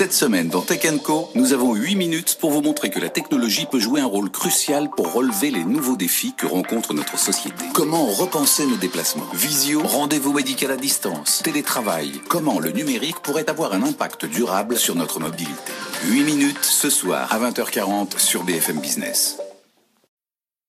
Cette semaine, dans Tech Co, nous avons 8 minutes pour vous montrer que la technologie peut jouer un rôle crucial pour relever les nouveaux défis que rencontre notre société. Comment repenser nos déplacements? Visio, rendez-vous médical à distance, télétravail. Comment le numérique pourrait avoir un impact durable sur notre mobilité? 8 minutes ce soir à 20h40 sur BFM Business.